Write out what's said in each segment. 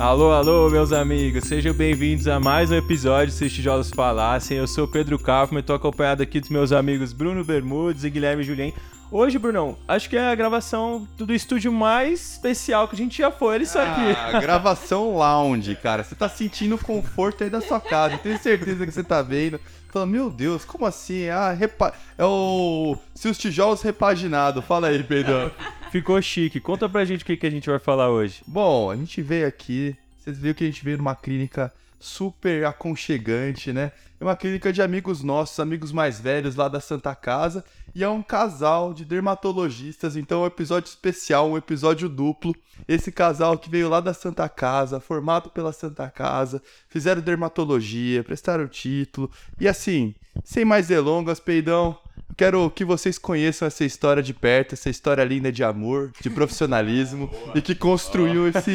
Alô, alô, meus amigos, sejam bem-vindos a mais um episódio Se os Tijolos Falassem. Eu sou Pedro Kaufmann, estou acompanhado aqui dos meus amigos Bruno Bermudes e Guilherme Julien. Hoje, Brunão, acho que é a gravação do estúdio mais especial que a gente já foi, isso aqui. Ah, gravação lounge, cara. Você tá sentindo o conforto aí da sua casa. Tenho certeza que você tá vendo. Falando, meu Deus, como assim? Ah, repa... é o. Se os tijolos repaginado. Fala aí, Pedro. Ficou chique. Conta pra gente o que, que a gente vai falar hoje. Bom, a gente veio aqui. Vocês viram que a gente veio numa clínica super aconchegante, né? É uma clínica de amigos nossos, amigos mais velhos lá da Santa Casa. E é um casal de dermatologistas, então é um episódio especial, um episódio duplo. Esse casal que veio lá da Santa Casa, formado pela Santa Casa, fizeram dermatologia, prestaram título. E assim, sem mais delongas, peidão, Quero que vocês conheçam essa história de perto, essa história linda de amor, de profissionalismo e que construiu esse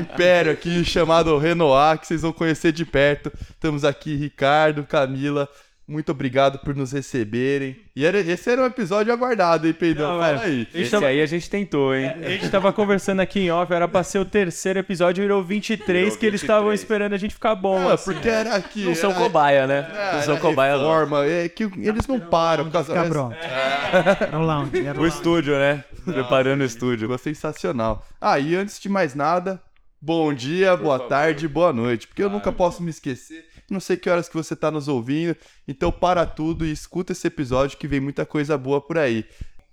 império aqui chamado Renoir, que vocês vão conhecer de perto. Estamos aqui, Ricardo, Camila, muito obrigado por nos receberem. E era, esse era um episódio aguardado, hein, Peidão? Não, Fala é, aí. Esse tava... aí a gente tentou, hein? É, a gente tava conversando aqui em off, era pra ser o terceiro episódio, virou 23, virou que eles estavam esperando a gente ficar bom. Ah, assim. porque era aqui. Não são cobaia, né? É, não são cobaia, forma, é que eles não param. Por causa... Cabrão. É. O estúdio, né? Preparando o estúdio. Ficou sensacional. Ah, e antes de mais nada, bom dia, boa tarde, boa noite. Porque eu nunca posso me esquecer não sei que horas que você está nos ouvindo, então para tudo e escuta esse episódio que vem muita coisa boa por aí.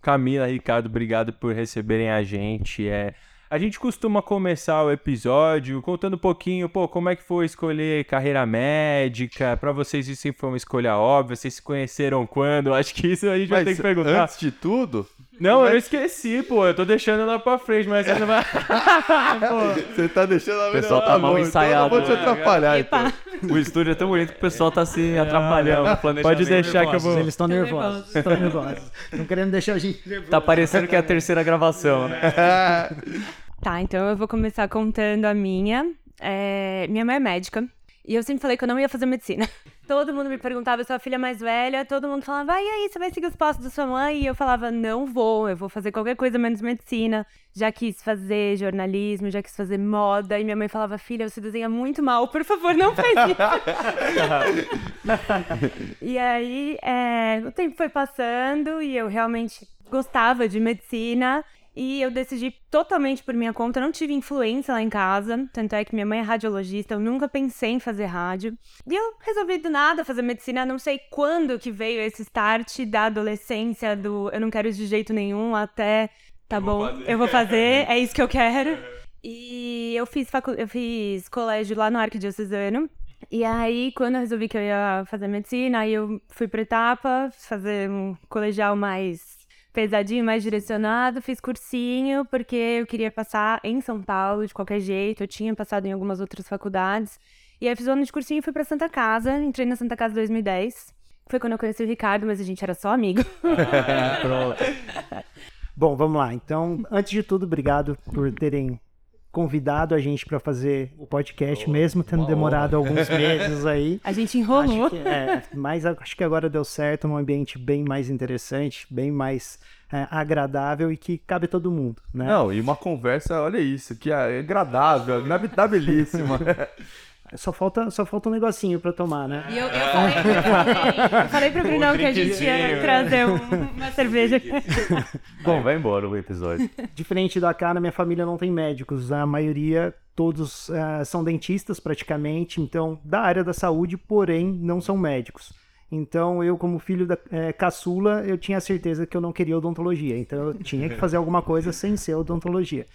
Camila, Ricardo, obrigado por receberem a gente. É, a gente costuma começar o episódio contando um pouquinho, pô, como é que foi escolher carreira médica? Para vocês isso foi uma escolha óbvia, vocês se conheceram quando? Acho que isso a gente Mas vai ter que perguntar. Antes de tudo, não, eu esqueci, pô. Eu tô deixando ela pra frente, mas você não vai. você tá deixando ela O pessoal tá mal ensaiado. Então eu vou te atrapalhar, então. O estúdio é tão bonito que o pessoal tá se é. atrapalhando. Pode deixar que eu vou. Eles estão nervosos. Estão nervosos. Estão querendo deixar a gente nervoso. Tá parecendo que é a terceira gravação, né? tá, então eu vou começar contando a minha. É... Minha mãe é médica. E eu sempre falei que eu não ia fazer medicina. Todo mundo me perguntava, eu sou a filha mais velha, todo mundo falava, e aí, você vai seguir os passos da sua mãe? E eu falava, não vou, eu vou fazer qualquer coisa menos medicina. Já quis fazer jornalismo, já quis fazer moda. E minha mãe falava, filha, você desenha muito mal, por favor, não faz isso. e aí, é, o tempo foi passando e eu realmente gostava de medicina. E eu decidi totalmente por minha conta, não tive influência lá em casa, tanto é que minha mãe é radiologista, eu nunca pensei em fazer rádio. E eu resolvi do nada fazer medicina, não sei quando que veio esse start da adolescência, do eu não quero isso de jeito nenhum, até tá eu bom, eu vou fazer, é isso que eu quero. E eu fiz, facu... eu fiz colégio lá no Arquidiocesano, e aí, quando eu resolvi que eu ia fazer medicina, aí eu fui pra etapa, fazer um colegial mais pesadinho, mais direcionado, fiz cursinho, porque eu queria passar em São Paulo de qualquer jeito. Eu tinha passado em algumas outras faculdades. E aí fiz o ano de cursinho e fui pra Santa Casa. Entrei na Santa Casa em 2010. Foi quando eu conheci o Ricardo, mas a gente era só amigo. Ah, pronto. Bom, vamos lá. Então, antes de tudo, obrigado por terem convidado a gente para fazer o podcast, oh, mesmo tendo demorado alguns meses aí. A gente enrolou. Acho que, é, mas acho que agora deu certo, num ambiente bem mais interessante, bem mais é, agradável e que cabe todo mundo, né? Não, e uma conversa, olha isso, que é agradável, inabitabilíssima. Só falta, só falta um negocinho pra tomar, né? E eu, eu falei, eu eu falei pro Brunão um que a gente ia trazer um, uma cerveja. Bom, vai embora o episódio. Diferente da cara, minha família não tem médicos. A maioria, todos uh, são dentistas praticamente, então, da área da saúde, porém, não são médicos. Então, eu, como filho da é, caçula, eu tinha certeza que eu não queria odontologia. Então, eu tinha que fazer alguma coisa sem ser odontologia.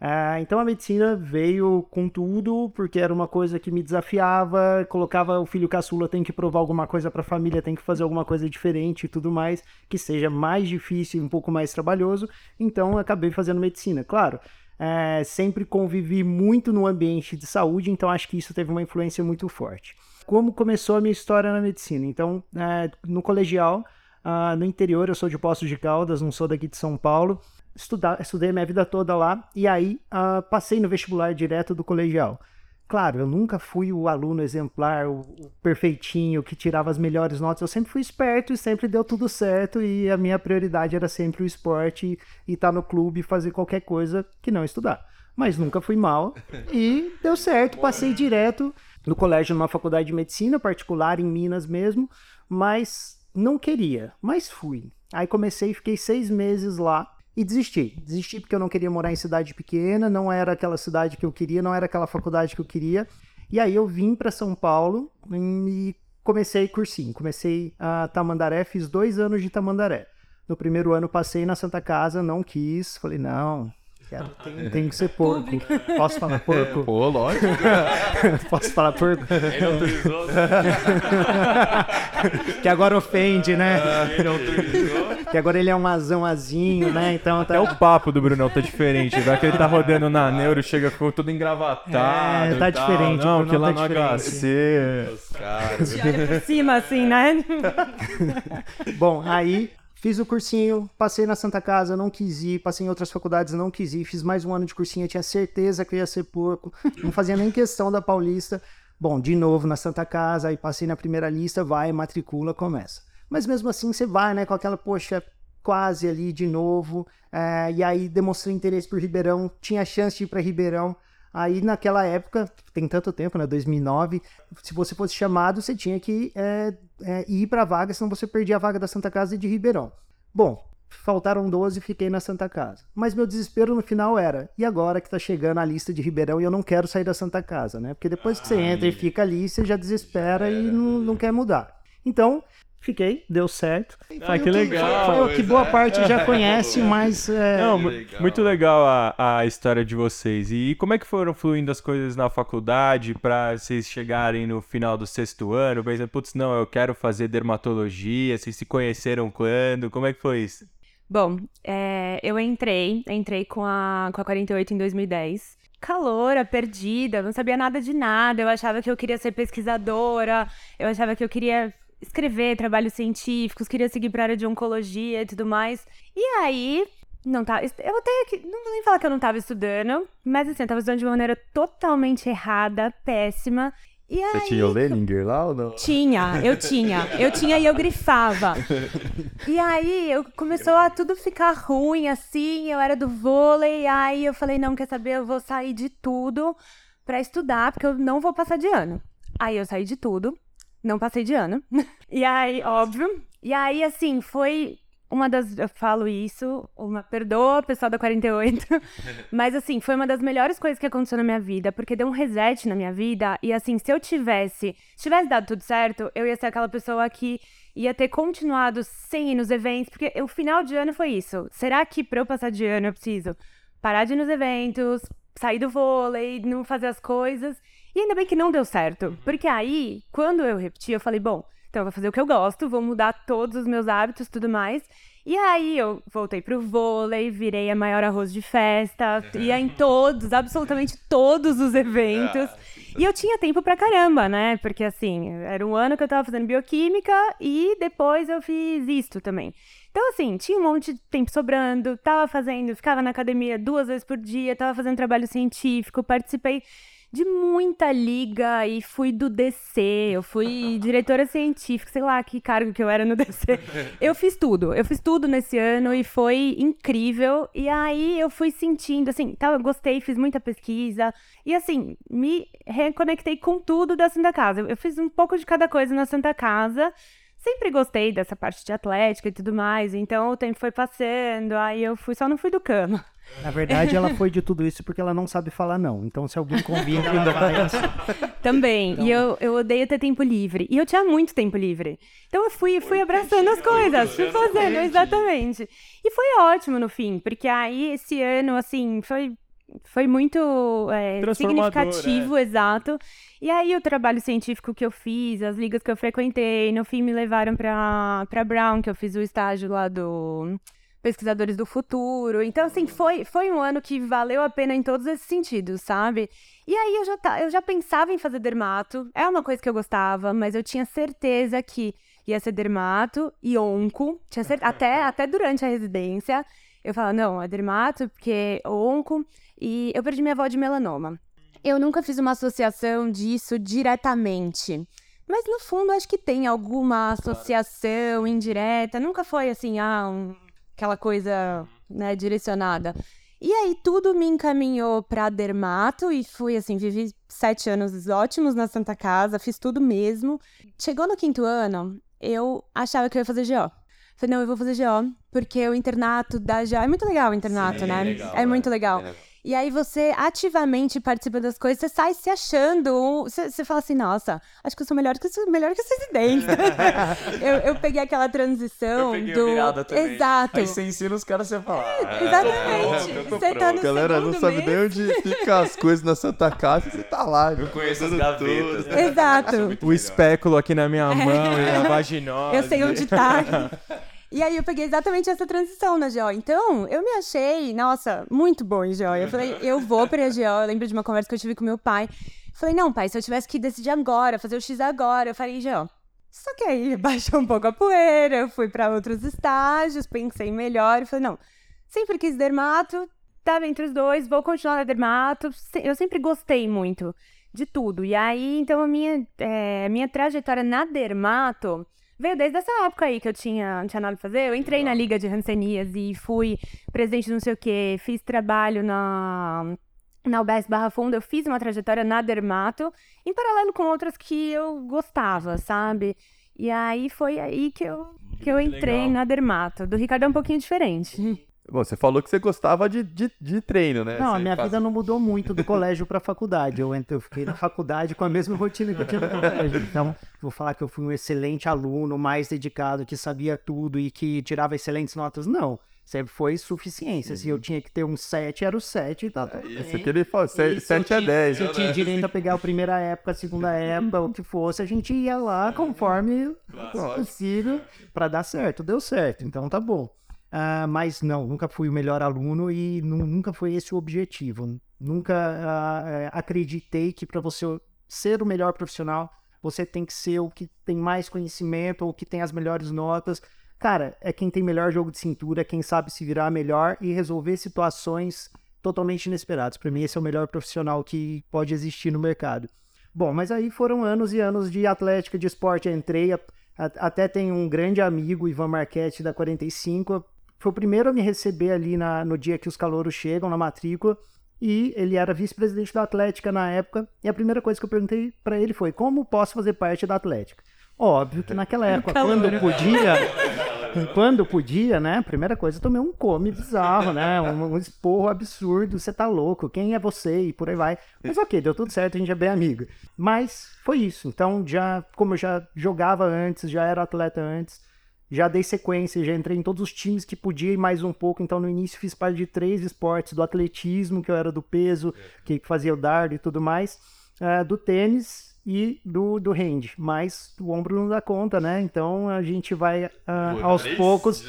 Ah, então a medicina veio com tudo, porque era uma coisa que me desafiava, colocava o filho caçula tem que provar alguma coisa para a família, tem que fazer alguma coisa diferente e tudo mais, que seja mais difícil, um pouco mais trabalhoso. Então acabei fazendo medicina. Claro, é, sempre convivi muito no ambiente de saúde, então acho que isso teve uma influência muito forte. Como começou a minha história na medicina? Então, é, no colegial, uh, no interior, eu sou de Poços de Caldas, não sou daqui de São Paulo estudar, estudei a minha vida toda lá e aí uh, passei no vestibular direto do colegial. Claro, eu nunca fui o aluno exemplar, o, o, perfeitinho, que tirava as melhores notas. Eu sempre fui esperto e sempre deu tudo certo. E a minha prioridade era sempre o esporte e estar tá no clube e fazer qualquer coisa que não estudar. mas nunca fui mal. E deu certo, passei direto no colégio, numa faculdade de medicina particular, em Minas mesmo, mas não queria, mas fui. Aí comecei, fiquei seis meses lá e desisti. Desisti porque eu não queria morar em cidade pequena, não era aquela cidade que eu queria, não era aquela faculdade que eu queria. E aí eu vim para São Paulo e comecei cursinho. Comecei a Tamandaré, fiz dois anos de Tamandaré. No primeiro ano passei na Santa Casa, não quis, falei, não, quero, tem, tem que ser porco. Posso falar porco? Pô, lógico. Posso falar porco? Ele autorizou. que agora ofende, né? Ele autorizou. Que agora ele é um azão azinho, né? Então tá... É o papo do Brunão, tá diferente. Vai que ele tá rodando na neuro, chega com tudo engravatado. É, tá diferente, Não, que lá tá no diferente. HC. Olha por cima, assim, né? Bom, aí fiz o cursinho, passei na Santa Casa, não quis ir, passei em outras faculdades, não quis ir, fiz mais um ano de cursinho, eu tinha certeza que ia ser porco, não fazia nem questão da Paulista. Bom, de novo na Santa Casa, aí passei na primeira lista, vai, matricula, começa. Mas mesmo assim você vai, né, com aquela, poxa, quase ali de novo, é, e aí demonstrei interesse por Ribeirão, tinha chance de ir para Ribeirão. Aí naquela época, tem tanto tempo, né? 2009, se você fosse chamado, você tinha que é, é, ir para a vaga, senão você perdia a vaga da Santa Casa e de Ribeirão. Bom, faltaram 12 e fiquei na Santa Casa. Mas meu desespero no final era, e agora que tá chegando a lista de Ribeirão e eu não quero sair da Santa Casa, né? Porque depois que você entra e fica ali, você já desespera e não, não quer mudar. Então, fiquei, deu certo. Ah, que legal. Que boa parte já conhece, mas é, Não, legal. muito legal a, a história de vocês. E como é que foram fluindo as coisas na faculdade pra vocês chegarem no final do sexto ano? Pensando, putz, não, eu quero fazer dermatologia. Vocês se conheceram quando? Como é que foi isso? Bom, é, eu entrei, entrei com a, com a 48 em 2010. Caloura, perdida, não sabia nada de nada. Eu achava que eu queria ser pesquisadora, eu achava que eu queria escrever trabalhos científicos, queria seguir para área de oncologia e tudo mais. E aí, não tá, eu até que não vou nem falar que eu não tava estudando, mas assim, eu tava estudando de uma maneira totalmente errada, péssima. E aí, Você tinha o Leninger lá ou não? tinha, eu tinha. Eu tinha e eu grifava. E aí eu começou a tudo ficar ruim assim, eu era do vôlei, aí eu falei, não, quer saber, eu vou sair de tudo pra estudar, porque eu não vou passar de ano. Aí eu saí de tudo, não passei de ano. E aí, óbvio. E aí, assim, foi uma das. Eu falo isso, uma perdoa, pessoal da 48. Mas, assim, foi uma das melhores coisas que aconteceu na minha vida, porque deu um reset na minha vida. E, assim, se eu tivesse. Se tivesse dado tudo certo, eu ia ser aquela pessoa que ia ter continuado sem ir nos eventos, porque o final de ano foi isso. Será que pra eu passar de ano eu preciso parar de ir nos eventos, sair do vôlei, não fazer as coisas? E ainda bem que não deu certo, porque aí, quando eu repeti, eu falei, bom, então eu vou fazer o que eu gosto, vou mudar todos os meus hábitos e tudo mais. E aí eu voltei pro vôlei, virei a maior arroz de festa, ia em todos, absolutamente todos os eventos. E eu tinha tempo pra caramba, né? Porque assim, era um ano que eu tava fazendo bioquímica e depois eu fiz isto também. Então, assim, tinha um monte de tempo sobrando, tava fazendo, ficava na academia duas vezes por dia, tava fazendo trabalho científico, participei de muita liga e fui do DC, eu fui diretora científica, sei lá que cargo que eu era no DC. Eu fiz tudo, eu fiz tudo nesse ano e foi incrível. E aí eu fui sentindo, assim, tá, eu gostei, fiz muita pesquisa e assim, me reconectei com tudo da Santa Casa. Eu fiz um pouco de cada coisa na Santa Casa. Sempre gostei dessa parte de atlética e tudo mais, então o tempo foi passando, aí eu fui, só não fui do cama. Na verdade ela foi de tudo isso porque ela não sabe falar não. Então se alguém convida, ela vai assim. Também. E eu, eu odeio ter tempo livre. E eu tinha muito tempo livre. Então eu fui, fui abraçando as coisas, fui fazendo, exatamente. E foi ótimo no fim, porque aí esse ano, assim, foi, foi muito é, significativo, exato. E aí o trabalho científico que eu fiz, as ligas que eu frequentei, no fim me levaram pra Brown, que eu fiz o estágio lá do Pesquisadores do Futuro. Então, assim, foi, foi um ano que valeu a pena em todos esses sentidos, sabe? E aí eu já, tá, eu já pensava em fazer dermato, é uma coisa que eu gostava, mas eu tinha certeza que ia ser dermato e onco, tinha cer- até, até durante a residência. Eu falava, não, é dermato, porque onco, e eu perdi minha avó de melanoma. Eu nunca fiz uma associação disso diretamente. Mas no fundo acho que tem alguma associação indireta. Nunca foi assim, ah, um- aquela coisa né, direcionada. E aí tudo me encaminhou pra dermato e fui assim, vivi sete anos ótimos na Santa Casa, fiz tudo mesmo. Chegou no quinto ano, eu achava que eu ia fazer GO. Falei, não, eu vou fazer GO, porque o internato da GO é muito legal o internato, Sim, né? legal, é é. muito legal. É legal. E aí você ativamente participa das coisas, você sai se achando. Você, você fala assim, nossa, acho que eu sou melhor que, melhor que esse residente. eu, eu peguei aquela transição Eu peguei do. virada também. Exato. Aí você ensina os caras a falar. É, Exatamente. eu tô Você tá no A galera não sabe mês. nem onde fica as coisas na Santa Casa e você tá lá. Eu conheço as gavetas. né? Exato. O melhor. espéculo aqui na minha mão e a vaginose. Eu sei onde tá. E aí eu peguei exatamente essa transição na GO. Então, eu me achei, nossa, muito boa em GO. Eu falei, eu vou pra GO. Eu lembro de uma conversa que eu tive com meu pai. Falei, não, pai, se eu tivesse que decidir agora, fazer o X agora, eu faria GO. Só que aí baixou um pouco a poeira, eu fui pra outros estágios, pensei melhor e falei, não, sempre quis dermato, tava entre os dois, vou continuar na dermato. Eu sempre gostei muito de tudo. E aí, então, a minha, é, minha trajetória na dermato veio desde essa época aí que eu tinha, não tinha nada pra fazer. Eu entrei na Liga de Hanseníase e fui presidente de não sei o quê, fiz trabalho na, na UBS Barra Funda, eu fiz uma trajetória na dermato, em paralelo com outras que eu gostava, sabe? E aí foi aí que eu, que eu entrei legal. na dermato. Do Ricardo é um pouquinho diferente. Bom, você falou que você gostava de, de, de treino, né? Não, a Você minha faz- vida não mudou muito do colégio pra faculdade. Eu, entrei, eu fiquei na faculdade com a mesma rotina que eu tinha no colégio. Então, vou falar que eu fui um excelente aluno, mais dedicado, que sabia tudo e que tirava excelentes notas. Não. Sempre foi suficiência. Se eu tinha que ter um 7, era o 7 e tá tudo Isso bem. aqui ele E eu 7 a tinha- 10. Se eu tinha direito a pegar a primeira época, a segunda época, o que fosse, a gente ia lá conforme possível pra dar certo. Deu certo, então tá bom. Ah, mas não, nunca fui o melhor aluno e nu- nunca foi esse o objetivo. Nunca eh, acreditei que para você ser o melhor profissional, você tem que ser o que tem mais conhecimento ou que tem as melhores notas. Cara, é quem tem melhor jogo de cintura, quem sabe se virar melhor e resolver situações totalmente inesperadas. Para mim, esse é o melhor profissional que pode existir no mercado. Bom, mas aí foram anos e anos de atlética, de esporte. Eu entrei, a- a- até tem um grande amigo, Ivan Marchetti, da 45. Foi o primeiro a me receber ali na- no dia que os calouros chegam, na matrícula. E ele era vice-presidente da Atlética na época. E a primeira coisa que eu perguntei para ele foi: como posso fazer parte da Atlética? Óbvio que naquela época, quando eu podia, quando podia, né? Primeira coisa, eu tomei um come bizarro, né? Um, um esporro absurdo, você tá louco, quem é você? E por aí vai. Mas ok, deu tudo certo, a gente é bem amigo. Mas foi isso. Então, já, como eu já jogava antes, já era atleta antes, já dei sequência, já entrei em todos os times que podia e mais um pouco. Então, no início, fiz parte de três esportes: do atletismo, que eu era do peso, que fazia o dardo e tudo mais, eh, do tênis e do, do hand. Mas o ombro não dá conta, né? Então, a gente vai ah, aos poucos.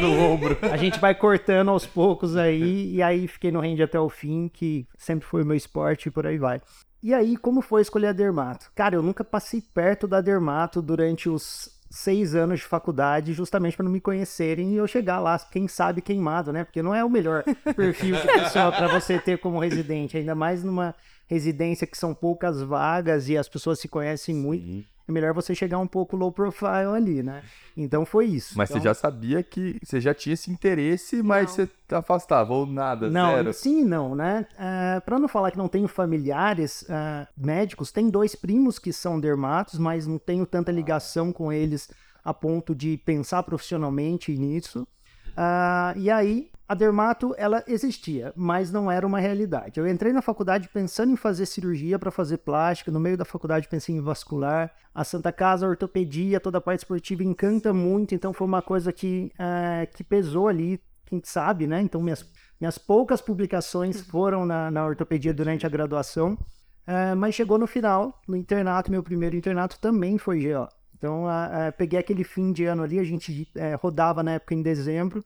no ombro. A gente vai cortando aos poucos aí, e aí fiquei no hand até o fim, que sempre foi o meu esporte e por aí vai. E aí, como foi escolher a Dermato? Cara, eu nunca passei perto da Dermato durante os seis anos de faculdade, justamente para não me conhecerem e eu chegar lá, quem sabe, queimado, né? Porque não é o melhor perfil de pessoa para você ter como residente, ainda mais numa residência que são poucas vagas e as pessoas se conhecem muito. É melhor você chegar um pouco low profile ali, né? Então foi isso. Mas Então- você já sabia que você já tinha esse interesse, mas Não. você afastava, ou nada, Não, zero. sim não, né? Ah, pra não falar que não tenho familiares ah, médicos, tem dois primos que são dermatos, mas não tenho tanta ligação com eles a ponto de pensar profissionalmente nisso. Ah, e aí, a dermato, ela existia, mas não era uma realidade. Eu entrei na faculdade pensando em fazer cirurgia para fazer plástica, no meio da faculdade pensei em vascular. A Santa Casa, a ortopedia, toda a parte esportiva encanta muito, então foi uma coisa que, ah, que pesou ali, quem sabe, né? Então, minhas, minhas poucas publicações foram na, na ortopedia durante a graduação. Ah, mas chegou no final, no internato, meu primeiro internato também foi GO. Então, peguei aquele fim de ano ali, a gente eh, rodava na época em dezembro.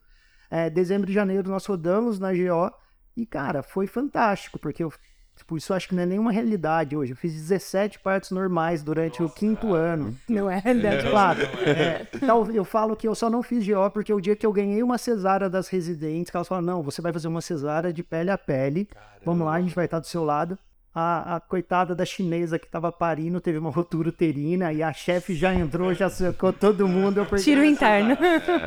Eh, dezembro e janeiro nós rodamos na GO. E, cara, foi fantástico, porque eu, tipo, isso acho que não é nenhuma realidade hoje. Eu fiz 17 partos normais durante o quinto ano. Não é realidade. Claro, é, tal- eu falo que eu só não fiz GO porque o dia que eu ganhei uma cesárea das residentes, que elas falaram, não, você vai fazer uma cesárea de pele a pele, vamos lá, a gente vai estar do seu lado. A, a coitada da chinesa que tava parindo teve uma ruptura uterina e a chefe já entrou, já secou todo mundo. Eu perdi Tiro interno.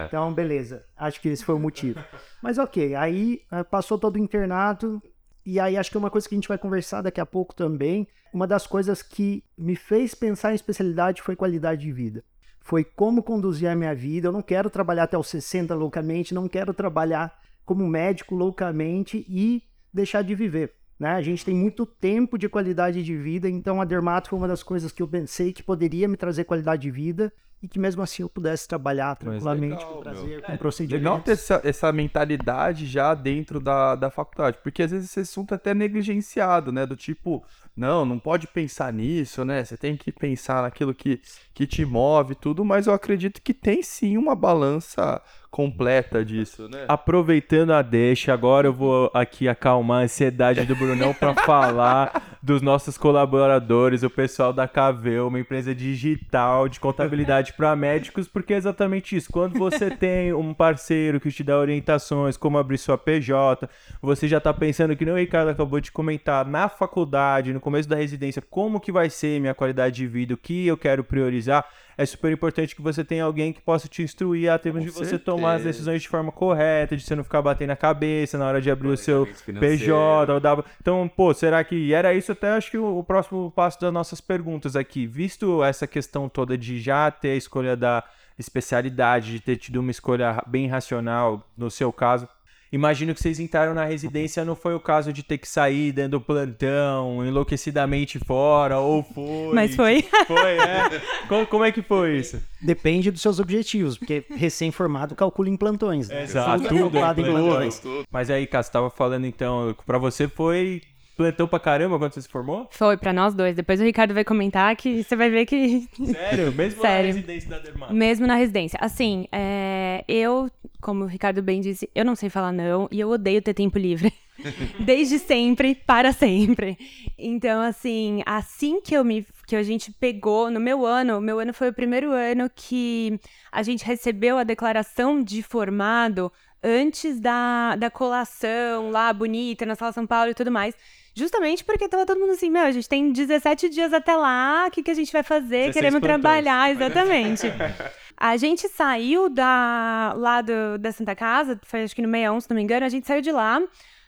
Então, beleza. Acho que esse foi o motivo. Mas ok, aí eh, passou todo o internato. E aí acho que é uma coisa que a gente vai conversar daqui a pouco também. Uma das coisas que me fez pensar em especialidade foi qualidade de vida. Foi como conduzir a minha vida. Eu não quero trabalhar até os 60 loucamente, não quero trabalhar como médico loucamente e deixar de viver. Né? A gente tem muito tempo de qualidade de vida, então a dermato foi uma das coisas que eu pensei que poderia me trazer qualidade de vida e que mesmo assim eu pudesse trabalhar tranquilamente legal, com prazer, meu. com Legal procedimentos. ter essa, essa mentalidade já dentro da, da faculdade, porque às vezes esse assunto é até negligenciado, né? Do tipo, não, não pode pensar nisso, né? Você tem que pensar naquilo que, que te move e tudo, mas eu acredito que tem sim uma balança completa disso, né? Aproveitando a deixa, agora eu vou aqui acalmar a ansiedade do Brunão para falar dos nossos colaboradores, o pessoal da Caveu, uma empresa digital de contabilidade para médicos, porque é exatamente isso. Quando você tem um parceiro que te dá orientações, como abrir sua PJ, você já tá pensando que nem o Ricardo acabou de comentar, na faculdade, no começo da residência, como que vai ser minha qualidade de vida, o que eu quero priorizar. É super importante que você tenha alguém que possa te instruir a termos Com de você tomar as decisões de forma correta, de você não ficar batendo a cabeça na hora de abrir o seu PJ. ou dar- Então, pô, será que e era isso até acho que o, o próximo passo das nossas perguntas aqui, visto essa questão toda de já ter a escolha da especialidade, de ter tido uma escolha bem racional, no seu caso, Imagino que vocês entraram na residência, não foi o caso de ter que sair dando plantão, enlouquecidamente fora, ou foi. Mas foi. Foi, é. Como, como é que foi isso? Depende dos seus objetivos, porque recém-formado calcula em plantões. Né? Exato, Tudo é tudo, calculado em plantões. Mas aí, Cássio, você tava falando então, pra você foi plantão pra caramba quando você se formou? Foi pra nós dois. Depois o Ricardo vai comentar que você vai ver que Sério? Mesmo Sério. na residência da Dermato? Mesmo na residência. Assim, é, eu, como o Ricardo bem disse, eu não sei falar não e eu odeio ter tempo livre. Desde sempre, para sempre. Então, assim, assim que eu me que a gente pegou no meu ano, o meu ano foi o primeiro ano que a gente recebeu a declaração de formado antes da, da colação lá bonita na Sala São Paulo e tudo mais. Justamente porque tava todo mundo assim, meu, a gente tem 17 dias até lá, o que, que a gente vai fazer? 16 Queremos plantões. trabalhar, exatamente. A gente saiu da, lá do, da Santa Casa, foi acho que no 61, se não me engano, a gente saiu de lá,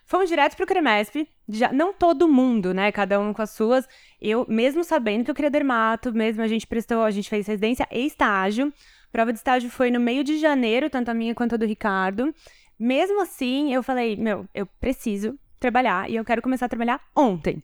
fomos direto pro Cremesp, já, não todo mundo, né, cada um com as suas, eu, mesmo sabendo que eu queria dermato, mesmo a gente prestou, a gente fez residência e estágio, prova de estágio foi no meio de janeiro, tanto a minha quanto a do Ricardo, mesmo assim, eu falei, meu, eu preciso trabalhar e eu quero começar a trabalhar ontem.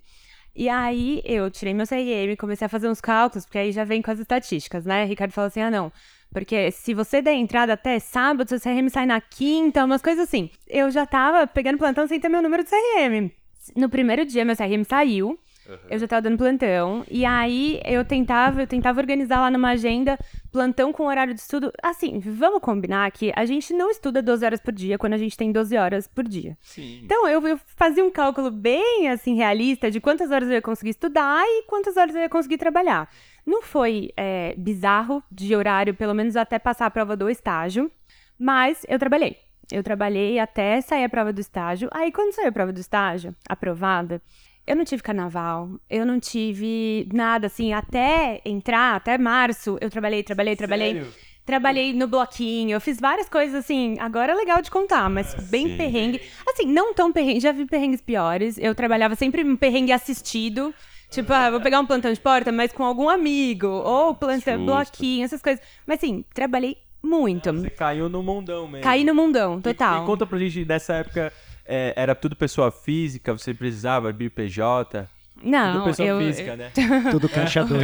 E aí eu tirei meu CRM, comecei a fazer uns cálculos, porque aí já vem com as estatísticas, né? Ricardo falou assim: ah, não. Porque se você der entrada até sábado, seu CRM sai na quinta, umas coisas assim. Eu já tava pegando plantão sem ter meu número de CRM. No primeiro dia, meu CRM saiu. Eu já tava dando plantão. E aí eu tentava, eu tentava organizar lá numa agenda plantão com horário de estudo. Assim, vamos combinar que a gente não estuda 12 horas por dia quando a gente tem 12 horas por dia. Sim. Então, eu, eu fazia um cálculo bem, assim, realista de quantas horas eu ia conseguir estudar e quantas horas eu ia conseguir trabalhar. Não foi é, bizarro de horário, pelo menos até passar a prova do estágio, mas eu trabalhei. Eu trabalhei até sair a prova do estágio. Aí, quando saiu a prova do estágio, aprovada, eu não tive carnaval, eu não tive nada, assim, até entrar, até março, eu trabalhei, trabalhei, trabalhei. Trabalhei no bloquinho, eu fiz várias coisas assim. Agora é legal de contar, mas bem perrengue. Assim, não tão perrengue, já vi perrengues piores. Eu trabalhava sempre um perrengue assistido. Tipo, ah, vou pegar um plantão de porta, mas com algum amigo. Ou plantão, Justo. bloquinho, essas coisas. Mas assim, trabalhei muito. Você caiu no mundão mesmo. Caí no mundão, E- total. E, conta pra gente, dessa época, é, era tudo pessoa física, você precisava abrir PJ? tudo Não, pessoa eu, física, né? Tudo caixa dois.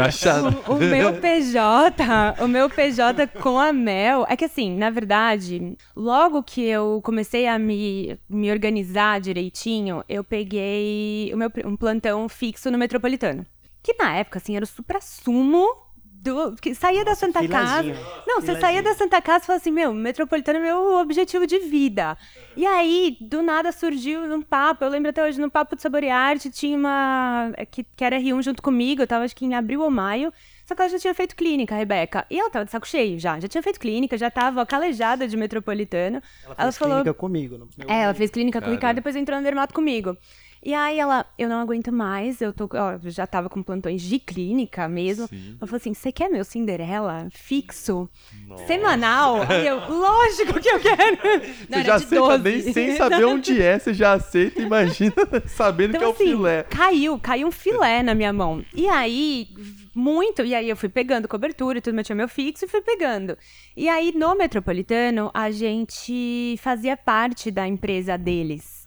O, o meu PJ, o meu PJ com a Mel, é que assim, na verdade, logo que eu comecei a me, me organizar direitinho, eu peguei o meu, um plantão fixo no Metropolitano. Que na época, assim, era o supra-sumo do... Que saía da Santa Casa... Não, você saía da Santa Casa e falava assim, meu, Metropolitano é meu objetivo de vida. E aí, do nada surgiu num papo, eu lembro até hoje, no papo de Saborearte, tinha uma, é, que, que era R1 junto comigo, eu tava acho que em abril ou maio, só que ela já tinha feito clínica, a Rebeca. E ela tava de saco cheio já, já tinha feito clínica, já tava calejada de Metropolitano. Ela Ela fez falou, clínica comigo. No meu é, ela fez clínica com o Cara. Ricardo, depois entrou no dermato comigo. E aí ela, eu não aguento mais, eu tô, ó, já tava com plantões de clínica mesmo. Ela falou assim: você quer meu Cinderela fixo? Semanal? Aí eu, lógico que eu quero. Não, Você já aceita 12. nem sem saber onde é, você já aceita, imagina, sabendo Então, que é o assim, filé. caiu, caiu um filé na minha mão. E aí, muito, e aí eu fui pegando cobertura e tudo, mas tinha meu fixo e fui pegando. E aí, no Metropolitano, a gente fazia parte da empresa deles.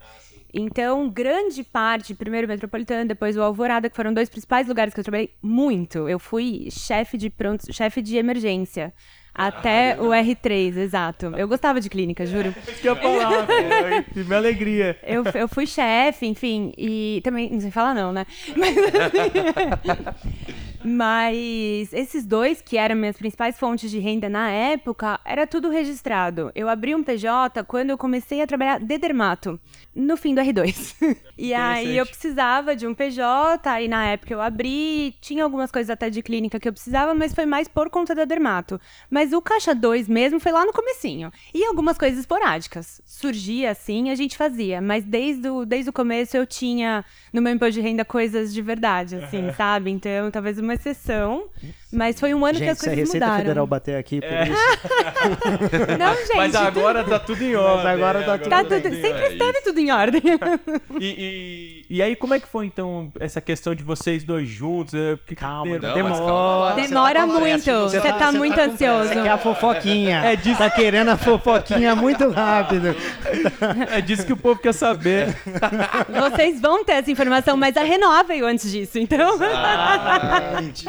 Então, grande parte, primeiro o Metropolitano, depois o Alvorada, que foram dois principais lugares que eu trabalhei muito. Eu fui chefe de pronto, chefe de emergência. Até o R3, exato. Eu gostava de clínica, juro. Isso que eu falar, pô. Minha alegria. Eu, eu fui chefe, enfim, e também, não sei falar não, né? Mas, mas esses dois, que eram minhas principais fontes de renda na época, era tudo registrado. Eu abri um PJ quando eu comecei a trabalhar de dermato, no fim do R2. E aí eu precisava de um PJ, aí na época eu abri, tinha algumas coisas até de clínica que eu precisava, mas foi mais por conta da dermato. Mas o caixa 2 mesmo foi lá no comecinho. E algumas coisas esporádicas. Surgia assim, a gente fazia, mas desde o, desde o começo eu tinha no meu imposto de renda coisas de verdade, assim, sabe? Então, talvez uma exceção, mas foi um ano que Gente, as se a coisas Receita mudaram. Federal bater aqui por É. isso. Não, gente, Mas agora tá tudo em ordem. agora tá né? tudo tá tá tudo, em sempre esteve tudo em ordem. E, e, e aí, como é que foi, então, essa questão de vocês dois juntos? É, porque- Calma, Não, demora. mas calma. Demora Você tá com muito, você você tá, muito ansioso. Você quer a fofoquinha. É disso- Tá querendo a fofoquinha muito rápido. É disso que o povo quer saber. Vocês vão ter essa informação, mas a Renova veio antes disso, então.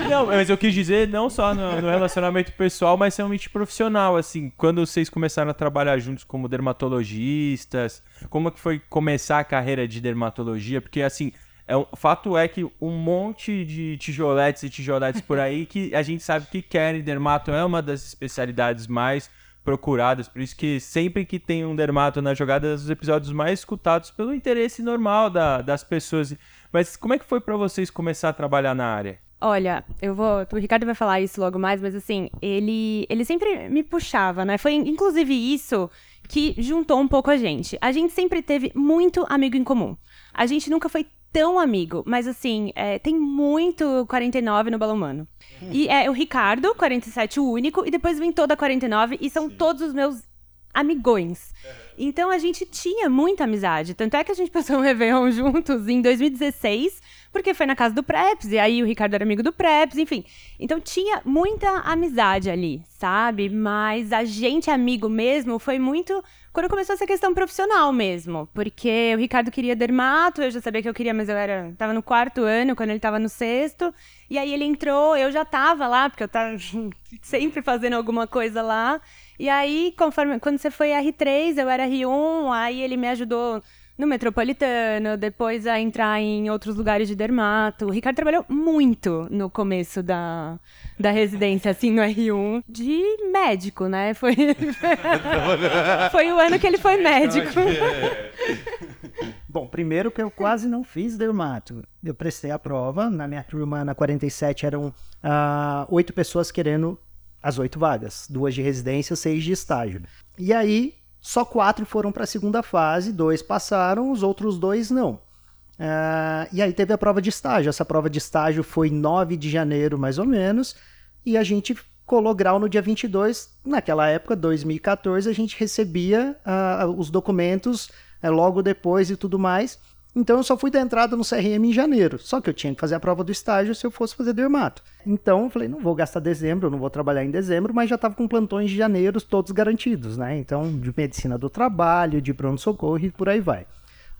Não, mas eu quis dizer não só no, no relacionamento pessoal, mas realmente profissional, assim. Quando vocês começaram a trabalhar juntos como dermatologistas, como é que foi começar a carreira de dermatologia? Porque, assim, é um, fato é que um monte de tijoletes e tijoletes por aí que a gente sabe que querem. Dermato é uma das especialidades mais procuradas, por isso que sempre que tem um dermato na jogada, é um dos episódios mais escutados pelo interesse normal da- das pessoas. Mas como é que foi pra vocês começar a trabalhar na área? Olha, eu vou. O Ricardo vai falar isso logo mais, mas assim, ele, ele sempre me puxava, né? Foi inclusive isso que juntou um pouco a gente. A gente sempre teve muito amigo em comum. A gente nunca foi tão amigo, mas assim, é, tem muito 49 no Balão Humano. E é o Ricardo, 47, o único, e depois vem toda a 49, e são todos os meus amigões. Então a gente tinha muita amizade. Tanto é que a gente passou um Réveillon juntos em 2016, porque foi na casa do Preps, e aí o Ricardo era amigo do Preps, enfim. Então tinha muita amizade ali, sabe? Mas a gente amigo mesmo foi muito quando começou essa questão profissional mesmo. Porque o Ricardo queria dermato, eu já sabia que eu queria, mas eu era, tava no quarto ano, quando ele tava no sexto. E aí ele entrou, eu já tava lá, porque eu tava sempre fazendo alguma coisa lá. E aí, conforme quando você foi R3, eu era R1, aí ele me ajudou no Metropolitano, depois a entrar em outros lugares de dermato. O Ricardo trabalhou muito no começo da, da residência, assim, no R1, de médico, né? Foi, foi o ano que ele foi médico. Bom, primeiro que eu quase não fiz dermato. Eu prestei a prova, na minha turma, na 47, eram ah, oito pessoas querendo as oito vagas. Duas de residência, seis de estágio. E aí, só quatro foram para a segunda fase, dois passaram, os outros dois não. Ah, e aí teve a prova de estágio. Essa prova de estágio foi 9 de janeiro, mais ou menos, e a gente colou grau no dia 22. Naquela época, 2014, a gente recebia ah, os documentos eh, logo depois e tudo mais. Então eu só fui dar entrada no CRM em janeiro. Só que eu tinha que fazer a prova do estágio se eu fosse fazer dermato. Então eu falei, não vou gastar dezembro, não vou trabalhar em dezembro, mas já estava com plantões de janeiro todos garantidos, né? Então, de medicina do trabalho, de pronto-socorro e por aí vai.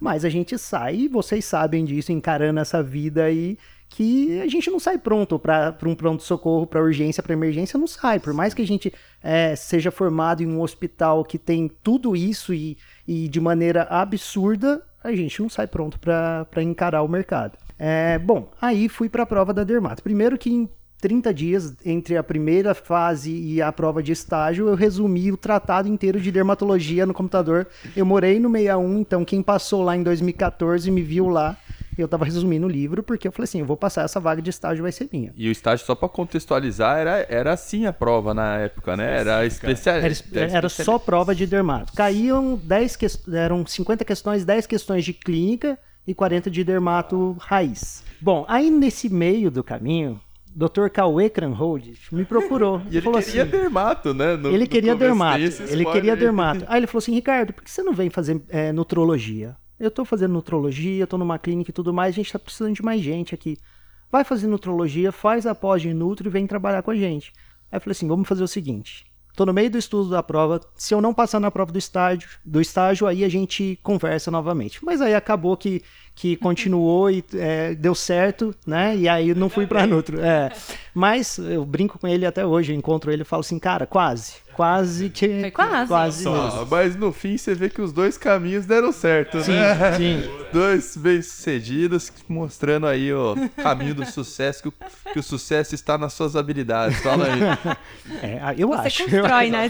Mas a gente sai, e vocês sabem disso, encarando essa vida aí, que a gente não sai pronto para um pronto-socorro, para urgência, para emergência, não sai. Por mais que a gente é, seja formado em um hospital que tem tudo isso e, e de maneira absurda, a gente não sai pronto para encarar o mercado. É, bom, aí fui para a prova da Dermato. Primeiro que em 30 dias entre a primeira fase e a prova de estágio, eu resumi o tratado inteiro de dermatologia no computador. Eu morei no 61, então quem passou lá em 2014 me viu lá. Eu tava resumindo o livro, porque eu falei assim: eu vou passar essa vaga de estágio, vai ser minha. E o estágio, só pra contextualizar, era, era assim a prova na época, né? Era especial. Era, era só prova de dermato. Caíam 10 que... eram 50 questões, 10 questões de clínica e 40 de dermato raiz. Bom, aí nesse meio do caminho, Dr. Cauê Cranhold me procurou. E ele falou queria assim, dermato, né? No- ele queria dermato. Ele queria dermato. Aí ele falou assim, Ricardo, por que você não vem fazer é, nutrologia? Eu tô fazendo nutrologia, tô numa clínica e tudo mais, a gente tá precisando de mais gente aqui. Vai fazer nutrologia, faz a pós de Nutro e vem trabalhar com a gente. Aí eu falei assim, vamos fazer o seguinte. Tô no meio do estudo da prova. Se eu não passar na prova do estágio, do estágio, aí a gente conversa novamente. Mas aí acabou que, que continuou e é, deu certo, né? E aí eu não fui pra Nutro. É. Mas eu brinco com ele até hoje, encontro ele e falo assim, cara, quase. Quase que. Foi quase. Quase. Ah, mas no fim você vê que os dois caminhos deram certo, Sim, né? sim. Dois bem-sucedidos, mostrando aí o caminho do sucesso, que o, que o sucesso está nas suas habilidades. Fala aí. É, eu Você acho. constrói, né?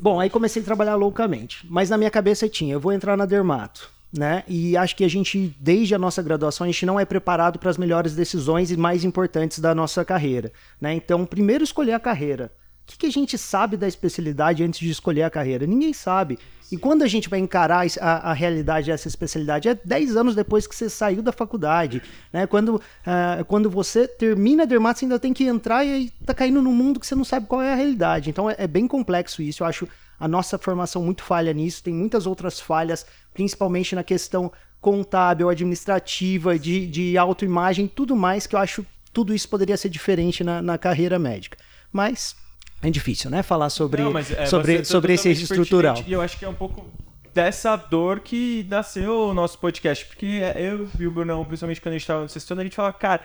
Bom, aí comecei a trabalhar loucamente. Mas na minha cabeça tinha, eu vou entrar na Dermato. Né? E acho que a gente, desde a nossa graduação, a gente não é preparado para as melhores decisões e mais importantes da nossa carreira. Né? Então, primeiro escolher a carreira. O que, que a gente sabe da especialidade antes de escolher a carreira? Ninguém sabe. E quando a gente vai encarar a, a realidade dessa especialidade? É 10 anos depois que você saiu da faculdade. Né? Quando, ah, quando você termina a dermato, você ainda tem que entrar e aí tá caindo num mundo que você não sabe qual é a realidade. Então é, é bem complexo isso. Eu acho a nossa formação muito falha nisso. Tem muitas outras falhas, principalmente na questão contábil, administrativa, de, de autoimagem, tudo mais, que eu acho tudo isso poderia ser diferente na, na carreira médica. Mas é difícil, né? Falar sobre, Não, mas, é, sobre, sobre esse eixo estrutural. E eu acho que é um pouco dessa dor que nasceu o nosso podcast. Porque eu e o Brunão, principalmente quando a gente tava no sexto ano, a gente falava, cara.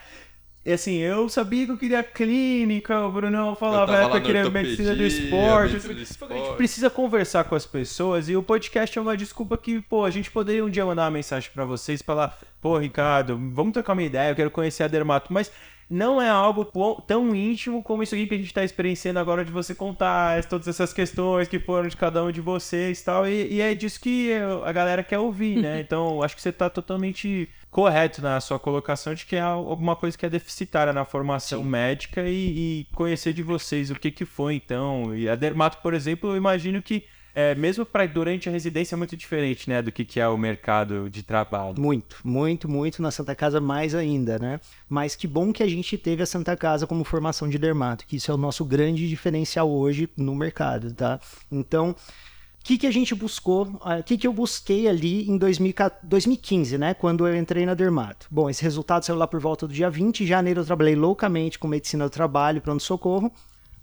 e Assim, eu sabia que eu queria clínica, o Brunão falava tava na lá época no que queria medicina do esporte. medicina do A gente esporte. precisa conversar com as pessoas e o podcast é uma desculpa que, pô, a gente poderia um dia mandar uma mensagem pra vocês e falar, pô, Ricardo, vamos trocar uma ideia, eu quero conhecer a Dermato, mas não é algo tão íntimo como isso aqui que a gente tá experienciando agora de você contar todas essas questões que foram de cada um de vocês e tal, e, é disso que a galera quer ouvir, né? Então, acho que você tá totalmente correto na sua colocação de que é alguma coisa que é deficitária na formação médica e, e conhecer de vocês o que que foi então. E a Dermato, por exemplo, eu imagino que é, mesmo para durante a residência é muito diferente, né, do que, que é o mercado de trabalho. Muito, muito, muito na Santa Casa mais ainda, né? Mas que bom que a gente teve a Santa Casa como formação de dermato, que isso é o nosso grande diferencial hoje no mercado, tá? Então, o que, que a gente buscou? O que, que eu busquei ali em 2014 2015, né? Quando eu entrei na Dermato. Bom, esse resultado saiu lá por volta do dia 20 de janeiro. Eu trabalhei loucamente com medicina do trabalho, pronto-socorro,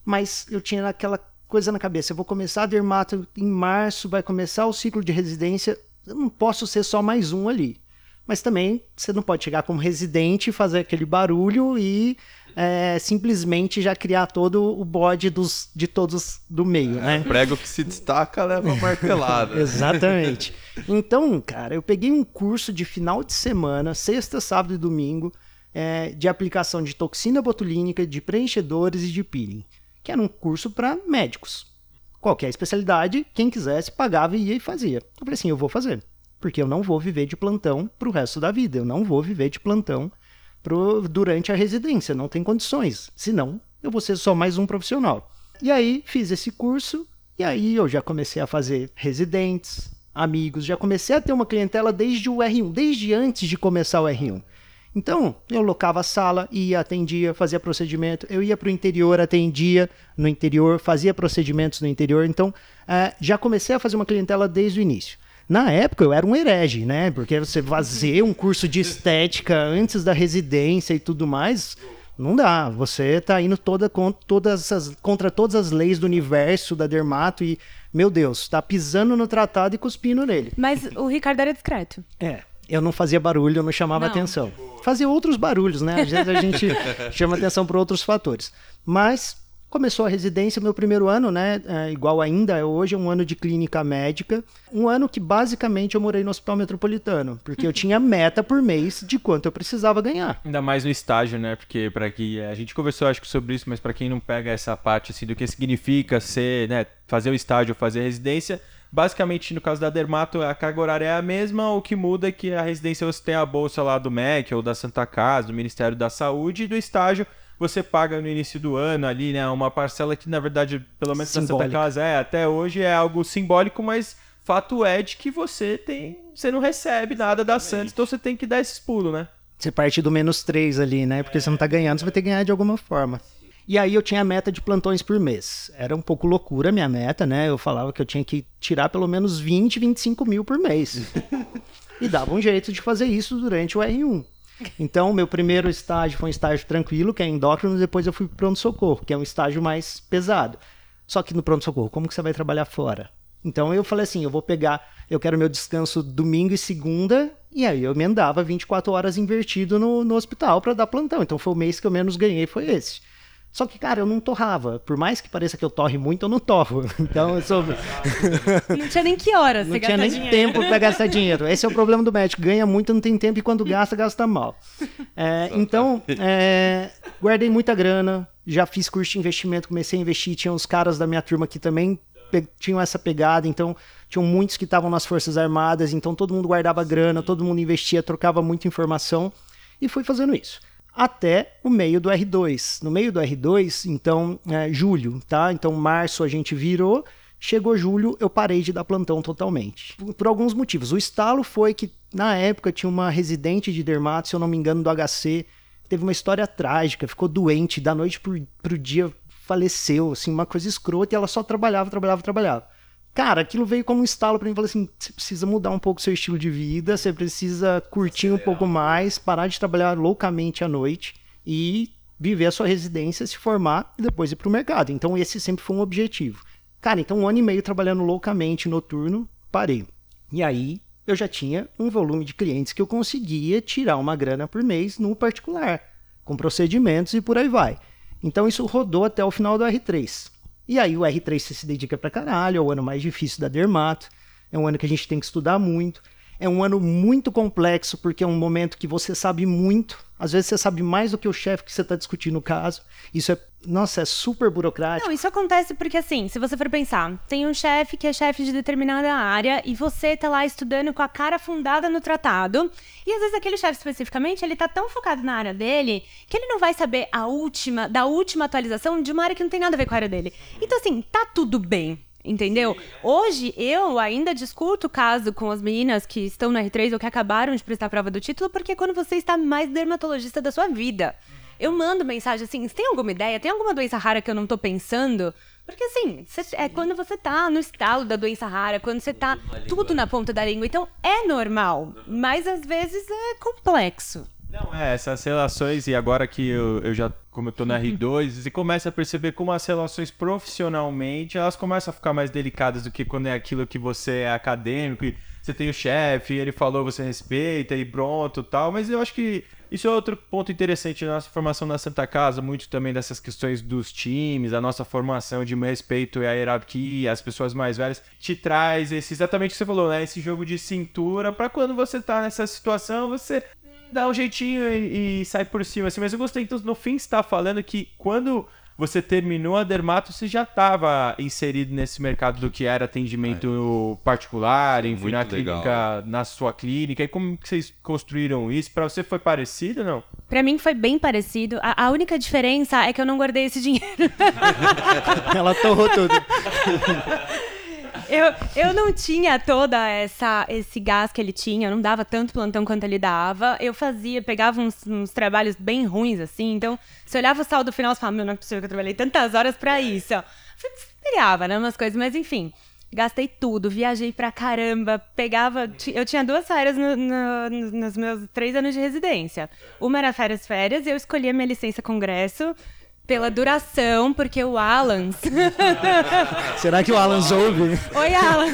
mas eu tinha aquela coisa na cabeça. Eu vou começar a Dermato em março, vai começar o ciclo de residência. Eu não posso ser só mais um ali. Mas também você não pode chegar como residente, fazer aquele barulho e é, simplesmente já criar todo o bode dos, de todos do meio, né? Prego que se destaca leva martelada. Exatamente. Então, cara, eu peguei um curso de final de semana, sexta, sábado e domingo, é, de aplicação de toxina botulínica, de preenchedores e de peeling, que era um curso para médicos. Qualquer especialidade, quem quisesse pagava e ia e fazia. Eu falei assim, eu vou fazer, porque eu não vou viver de plantão pro resto da vida. Eu não vou viver de plantão pro, durante a residência, não tem condições. Senão, eu vou ser só mais um profissional. E aí, fiz esse curso, e aí eu já comecei a fazer residentes, amigos, já comecei a ter uma clientela desde o R1, desde antes de começar o R1. Então, eu locava a sala, ia, atendia, fazia procedimento. Eu ia para o interior, atendia no interior, fazia procedimentos no interior. Então, eh, já comecei a fazer uma clientela desde o início. Na época, eu era um herege, né? Porque você fazer um curso de estética antes da residência e tudo mais, não dá. Você tá indo toda contra todas as, contra todas as leis do universo, da dermato e, meu Deus, tá pisando no tratado e cuspindo nele. Mas o Ricardo era discreto. É, eu não fazia barulho, eu não chamava Não. atenção. Fazia outros barulhos, né? Às vezes a gente chama atenção por outros fatores. Mas começou a residência, meu primeiro ano, né? é, igual ainda é hoje, é um ano de clínica médica. Um ano que basicamente eu morei no hospital metropolitano, porque eu tinha meta por mês de quanto eu precisava ganhar. Ainda mais no estágio, né? Porque para que a gente conversou acho que sobre isso, mas para quem não pega essa parte assim do que significa ser, né, fazer o estágio, fazer a residência, basicamente no caso da Dermato a carga horária é a mesma, o que muda é que a residência você tem a bolsa lá do MEC ou da Santa Casa, do Ministério da Saúde e do estágio você paga no início do ano ali, né, uma parcela que na verdade, pelo menos na Santa. Casa é, até hoje é algo simbólico, mas fato é de que você tem. Você não recebe nada da Santos, então você tem que dar esses pulos, né? Você parte do menos 3 ali, né? Porque você não tá ganhando, você vai ter que ganhar de alguma forma. E aí eu tinha a meta de plantões por mês. Era um pouco loucura a minha meta, né? Eu falava que eu tinha que tirar pelo menos 20, 25 mil por mês. e dava um jeito de fazer isso durante o R1. Então, meu primeiro estágio foi um estágio tranquilo, que é endócrino, depois eu fui pro pronto-socorro, que é um estágio mais pesado. Só que no pronto-socorro, como que você vai trabalhar fora? Então eu falei assim, eu vou pegar, eu quero meu descanso domingo e segunda, e aí eu emendava 24 horas invertido no, no hospital para dar plantão. Então foi o mês que eu menos ganhei, foi esse. Só que, cara, eu não torrava. Por mais que pareça que eu torre muito, eu não torro. Então eu sou. Não tinha nem que horas não tinha nem dinheiro. tempo para gastar dinheiro. Esse é o problema do médico. Ganha muito, não tem tempo, e quando gasta, gasta mal. É, então, é, guardei muita grana. Já fiz curso de investimento, comecei a investir. Tinha os caras da minha turma que também tinham essa pegada. Então, tinham muitos que estavam nas Forças Armadas. Então, todo mundo guardava grana, todo mundo investia, trocava muita informação. E fui fazendo isso até o meio do R2. No meio do R2, então, é, julho, tá? Então, março a gente virou, chegou julho, eu parei de dar plantão totalmente. Por, por alguns motivos. O estalo foi que, na época, tinha uma residente de dermato, se eu não me engano, do HC, teve uma história trágica, ficou doente, da noite pro, pro dia faleceu, assim, uma coisa escrota, e ela só trabalhava, trabalhava, trabalhava. Cara, aquilo veio como um estalo pra mim. Falei assim: você precisa mudar um pouco seu estilo de vida, você precisa curtir um pouco mais, parar de trabalhar loucamente à noite e viver a sua residência, se formar e depois ir pro mercado. Então, esse sempre foi um objetivo. Cara, então um ano e meio trabalhando loucamente noturno, parei. E aí eu já tinha um volume de clientes que eu conseguia tirar uma grana por mês no particular, com procedimentos e por aí vai. Então isso rodou até o final do R3. E aí o R3 você se dedica pra caralho, é o ano mais difícil da Dermato, é um ano que a gente tem que estudar muito, é um ano muito complexo, porque é um momento que você sabe muito, às vezes você sabe mais do que o chefe que você está discutindo o caso, isso é, nossa, é super burocrático. Não, isso acontece porque, assim, se você for pensar, tem um chefe que é chefe de determinada área e você tá lá estudando com a cara fundada no tratado. E às vezes aquele chefe especificamente, ele tá tão focado na área dele que ele não vai saber a última, da última atualização de uma área que não tem nada a ver com a área dele. Então, assim, tá tudo bem. Entendeu? Hoje eu ainda discuto o caso com as meninas que estão no R3 ou que acabaram de prestar a prova do título, porque é quando você está mais dermatologista da sua vida. Eu mando mensagem assim: você tem alguma ideia? Tem alguma doença rara que eu não tô pensando? Porque assim, cê- é quando você tá no estalo da doença rara, quando você tá tudo na ponta da língua. Então é normal, mas às vezes é complexo. Não, é, essas relações, e agora que eu, eu já, como eu tô na R2, você começa a perceber como as relações profissionalmente, elas começam a ficar mais delicadas do que quando é aquilo que você é acadêmico, e você tem o chefe, ele falou, você respeita, e pronto, tal, mas eu acho que isso é outro ponto interessante na nossa formação na Santa Casa, muito também dessas questões dos times, a nossa formação de respeito e a hierarquia, as pessoas mais velhas, te traz esse, exatamente o que você falou, né, esse jogo de cintura, pra quando você tá nessa situação, você dá um jeitinho e, e sai por cima, assim. Mas eu gostei, então, no fim, você tá falando que quando você terminou a Dermato, você já estava inserido nesse mercado do que era atendimento particular, enfim, Muito na legal. clínica, na sua clínica. E como que vocês construíram isso? Pra você foi parecido, não? Pra mim foi bem parecido. A, a única diferença é que eu não guardei esse dinheiro. Ela torrou tudo. Eu, eu não tinha toda essa esse gás que ele tinha, eu não dava tanto plantão quanto ele dava. Eu fazia, pegava uns, uns trabalhos bem ruins, assim. Então, se olhava o saldo final, você falava, meu, não é possível que eu trabalhei tantas horas pra isso. Pegava, né, umas coisas, mas enfim. Gastei tudo, viajei pra caramba, pegava. Eu tinha duas férias no- no- nos meus três anos de residência. Uma era férias, férias, e eu escolhi a minha licença congresso pela duração, porque o Alan. Será que o Alan ouve? Oi, Alan.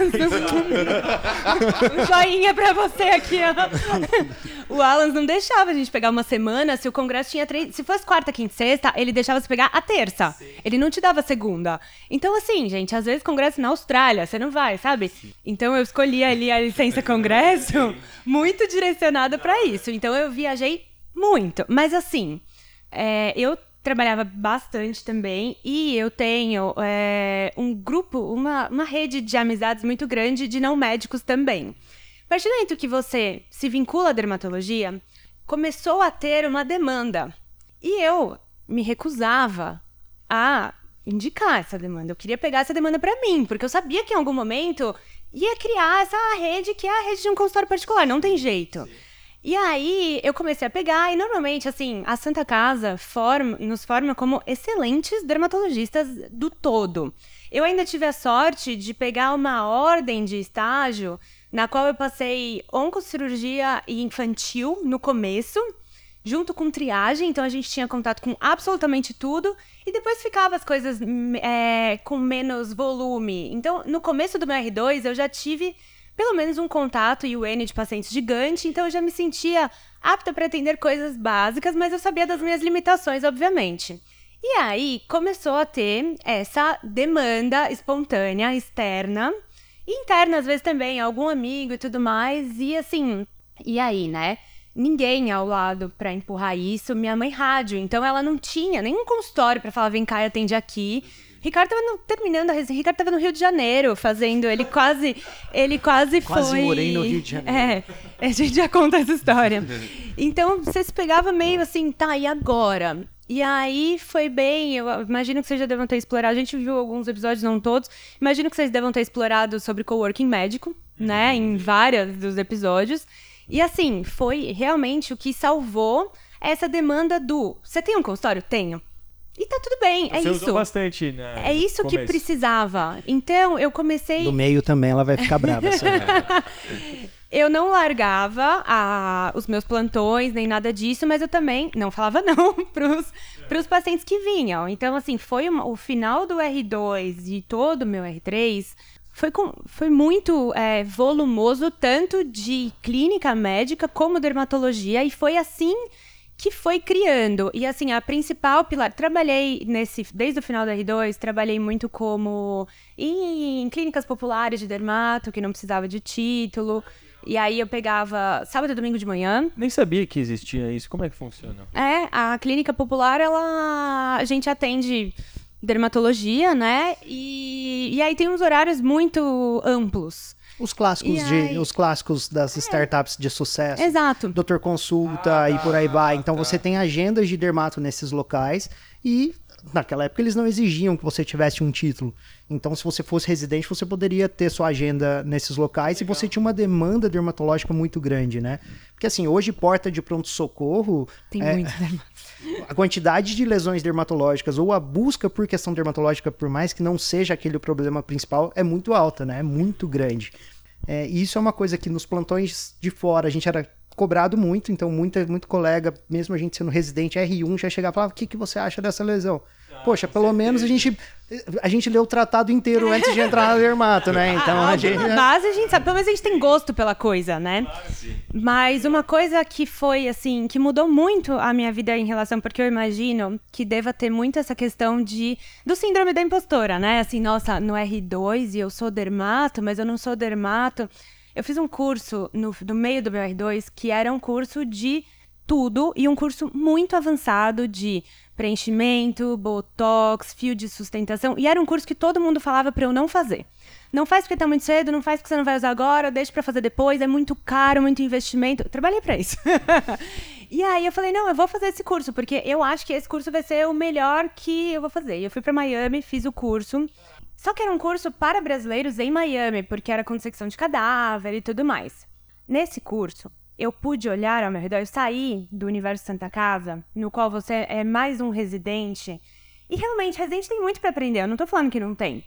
um joinha pra você aqui, ó. O Alan não deixava a gente pegar uma semana se o congresso tinha três. Se fosse quarta, quinta e sexta, ele deixava você pegar a terça. Ele não te dava a segunda. Então, assim, gente, às vezes congresso na Austrália, você não vai, sabe? Então eu escolhi ali a licença congresso muito direcionada pra isso. Então eu viajei muito. Mas assim, é, eu trabalhava bastante também e eu tenho é, um grupo, uma, uma rede de amizades muito grande de não médicos também. A partir do momento que você se vincula à dermatologia, começou a ter uma demanda. E eu me recusava a indicar essa demanda. Eu queria pegar essa demanda pra mim, porque eu sabia que em algum momento ia criar essa rede que é a rede de um consultório particular, não tem jeito. E aí eu comecei a pegar, e normalmente, assim, a Santa Casa nos forma como excelentes dermatologistas do todo. Eu ainda tive a sorte de pegar uma ordem de estágio na qual eu passei oncocirurgia infantil no começo, junto com triagem, então a gente tinha contato com absolutamente tudo, e depois ficava as coisas é, com menos volume. Então, no começo do meu R2, eu já tive pelo menos um contato e o N de pacientes gigante, então eu já me sentia apta para atender coisas básicas, mas eu sabia das minhas limitações, obviamente. E aí começou a ter essa demanda espontânea, externa, interna às vezes também, algum amigo e tudo mais, e assim, e aí, né? Ninguém ao lado para empurrar isso, minha mãe rádio, então ela não tinha nenhum consultório para falar, vem cá e atende aqui. Ricardo tava no, terminando a residência. Ricardo tava no Rio de Janeiro fazendo. Ele quase. Ele quase, quase foi. morei no Rio de Janeiro. É, a gente já conta essa história. Então, você se pegava meio assim, tá, e agora? E aí foi bem, eu imagino que vocês já devam ter explorado, a gente viu alguns episódios, não todos, imagino que vocês devam ter explorado sobre coworking médico, né, em vários dos episódios. E assim, foi realmente o que salvou essa demanda do, você tem um consultório? Tenho. E tá tudo bem, é Você isso. usou bastante, né? É isso que precisava. Então, eu comecei No meio também ela vai ficar brava. eu não largava a- os meus plantões, nem nada disso, mas eu também não falava não pros, pros pacientes que vinham. Então, assim, foi uma- o final do R2 e todo o meu R3 foi, com- foi muito é, volumoso, tanto de clínica médica como dermatologia, e foi assim que foi criando. E assim, a principal pilar, trabalhei nesse, desde o final do R2, trabalhei muito como em, em clínicas populares de dermato, que não precisava de título. E aí eu pegava sábado e domingo de manhã. Nem sabia que existia isso. Como é que funciona? É, a clínica popular, ela a gente atende dermatologia, né? E, e aí tem uns horários muito amplos. Os clássicos, E de, aí- os clássicos das startups de sucesso. Exato. Doutor Consulta e por aí vai. Então você tem agendas de dermato nesses locais e naquela época eles não exigiam que você tivesse um título. Então se você fosse residente, você poderia ter sua agenda nesses locais e você tinha uma demanda dermatológica muito grande, né? Porque assim, hoje porta de pronto-socorro, Tem é, muito a quantidade de lesões dermatológicas ou a busca por questão dermatológica, por mais que não seja aquele o problema principal, é muito alta, né? É muito grande. É, e isso é uma coisa que nos plantões de fora a gente era cobrado muito, então muita, muito colega, mesmo a gente sendo residente R1, já chegava e falava, o que, que você acha dessa lesão? Poxa, pelo menos a gente, a gente leu o tratado inteiro antes de entrar na dermato, né? Então a, a gente... alguma base a gente sabe, pelo menos a gente tem gosto pela coisa, né? Mas uma coisa que foi, assim, que mudou muito a minha vida em relação, porque eu imagino que deva ter muito essa questão de, do síndrome da impostora, né? Assim, nossa, no R2 e eu sou dermato, mas eu não sou dermato. Eu fiz um curso no, no meio do meu R2 que era um curso de tudo e um curso muito avançado de preenchimento, botox, fio de sustentação. E era um curso que todo mundo falava para eu não fazer. Não faz porque tá muito cedo, não faz porque você não vai usar agora, deixa para fazer depois, é muito caro, muito investimento. Eu trabalhei para isso. e aí eu falei, não, eu vou fazer esse curso, porque eu acho que esse curso vai ser o melhor que eu vou fazer. E eu fui para Miami, fiz o curso. Só que era um curso para brasileiros em Miami, porque era com dissecção de cadáver e tudo mais. Nesse curso, eu pude olhar ao meu redor, eu saí do universo Santa Casa, no qual você é mais um residente. E realmente, residente tem muito para aprender, eu não tô falando que não tem.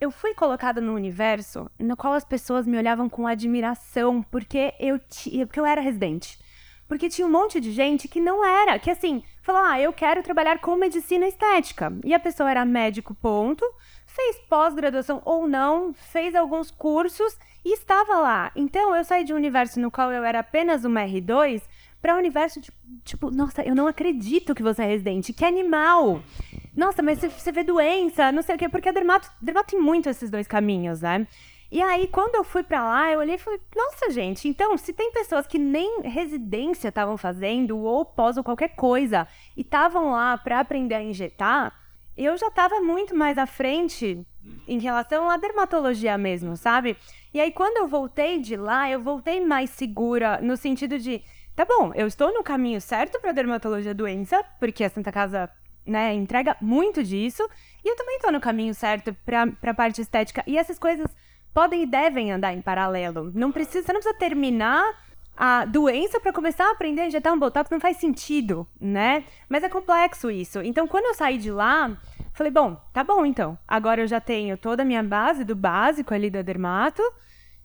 Eu fui colocada num universo no qual as pessoas me olhavam com admiração, porque eu, ti- porque eu era residente. Porque tinha um monte de gente que não era, que assim, falou: ah, eu quero trabalhar com medicina estética. E a pessoa era médico, ponto, fez pós-graduação ou não, fez alguns cursos e estava lá. Então eu saí de um universo no qual eu era apenas uma R2 para um universo de, tipo, nossa, eu não acredito que você é residente, que animal! Nossa, mas você- vê doença, não sei o quê, porque a dermato, dermato tem muito esses dois caminhos, né? E aí, quando eu fui pra lá, eu olhei e falei, nossa, gente, então, se tem pessoas que nem residência estavam fazendo, ou pós ou qualquer coisa, e estavam lá pra aprender a injetar, eu já tava muito mais à frente em relação à dermatologia mesmo, sabe? E aí, quando eu voltei de lá, eu voltei mais segura, no sentido de, tá bom, eu estou no caminho certo pra dermatologia doença, porque a Santa Casa né, entrega muito disso, e eu também tô no caminho certo pra, pra parte estética. E essas coisas podem e devem andar em paralelo. Não precisa, você não precisa terminar a doença para começar a aprender a injetar um botox não faz sentido, né? Mas é complexo isso. Então, quando eu saí de lá, falei, bom, tá bom então. Agora eu já tenho toda a minha base do básico ali da dermato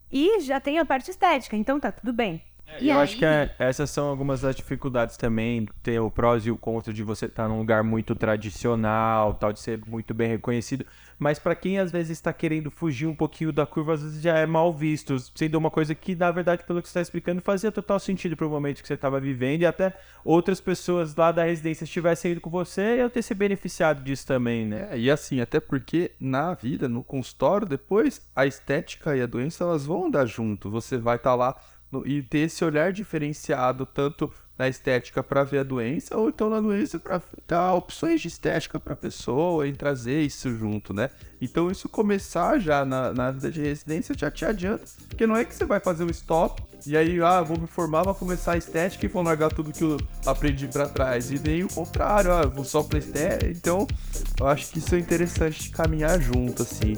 e já tenho a parte estética, então tá tudo bem. E eu acho que é- essas são algumas das dificuldades também, ter o prós e o contra de você estar num lugar muito tradicional, tal, de ser muito bem reconhecido. Mas pra quem às vezes está querendo fugir um pouquinho da curva, às vezes já é mal visto, sendo uma coisa que, na verdade, pelo que você está explicando, fazia total sentido pro momento que você estava vivendo e até outras pessoas lá da residência estivessem indo com você e eu ter se beneficiado disso também, né? É, e assim, até porque na vida, no consultório, depois a estética e a doença elas vão andar junto. Você vai estar lá e ter esse olhar diferenciado tanto na estética para ver a doença ou então na doença para dar opções de estética para a pessoa e trazer isso junto, né? Então isso começar já na, na vida de residência já te adianta, porque não é que você vai fazer um stop e aí, ah, vou me formar, vou começar a estética e vou largar tudo que eu aprendi para trás. E nem o contrário, ah, vou só pra estética. Então, eu acho que isso é interessante de caminhar junto, assim.